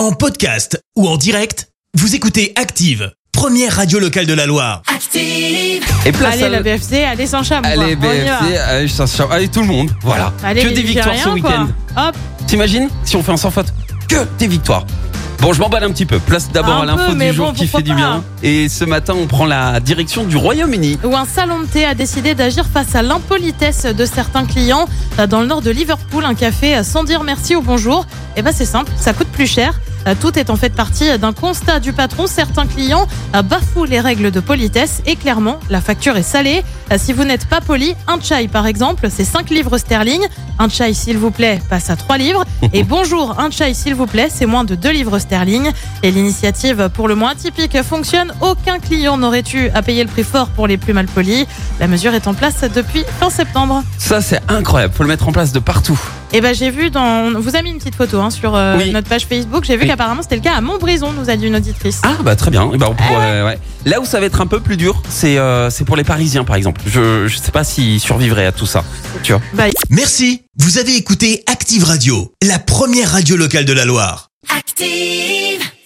En podcast ou en direct, vous écoutez Active, première radio locale de la Loire. Active. Et place Allez, à- la BFC, allez sans quoi. Allez, On y va. BFC, allez, Saint-Charles, allez, tout le monde, voilà. Allez, que les des victoires ce quoi. week-end. Hop, T'imagines si on fait un sans faute Que des victoires. Bon, je m'emballe un petit peu. Place d'abord Un à l'info mais du jour bon, qui pourquoi fait du bien. Et ce matin, on prend la direction du Royaume-Uni. où un salon de thé a décidé d'agir face à l'impolitesse de certains clients dans le nord de Liverpool, un café sans dire merci ou bonjour. Et ben c'est simple, ça coûte plus cher. Euh, Tout est en fait partie d'un constat du patron. Certains clients euh, bafouent les règles de politesse et clairement, la facture est salée. Euh, Si vous n'êtes pas poli, un chai par exemple, c'est 5 livres sterling. Un chai s'il vous plaît passe à 3 livres. Et bonjour, un chai s'il vous plaît, c'est moins de 2 livres sterling. Et l'initiative pour le moins atypique fonctionne. Aucun client n'aurait eu à payer le prix fort pour les plus mal polis. La mesure est en place depuis fin septembre. Ça, c'est incroyable. Faut le mettre en place de partout. Et ben j'ai vu dans, on vous a mis une petite photo hein, sur euh, Oui. notre page Facebook. J'ai vu. Qu'apparemment c'était le cas à Montbrison, nous a dit une auditrice. Ah, bah très bien. Eh ben, on Eh ouais. Là où ça va être un peu plus dur, c'est euh, c'est pour les Parisiens, par exemple. Je, je sais pas s'ils survivraient à tout ça. Tu vois. Bah, Merci, vous avez écouté Active Radio, la première radio locale de la Loire. Active.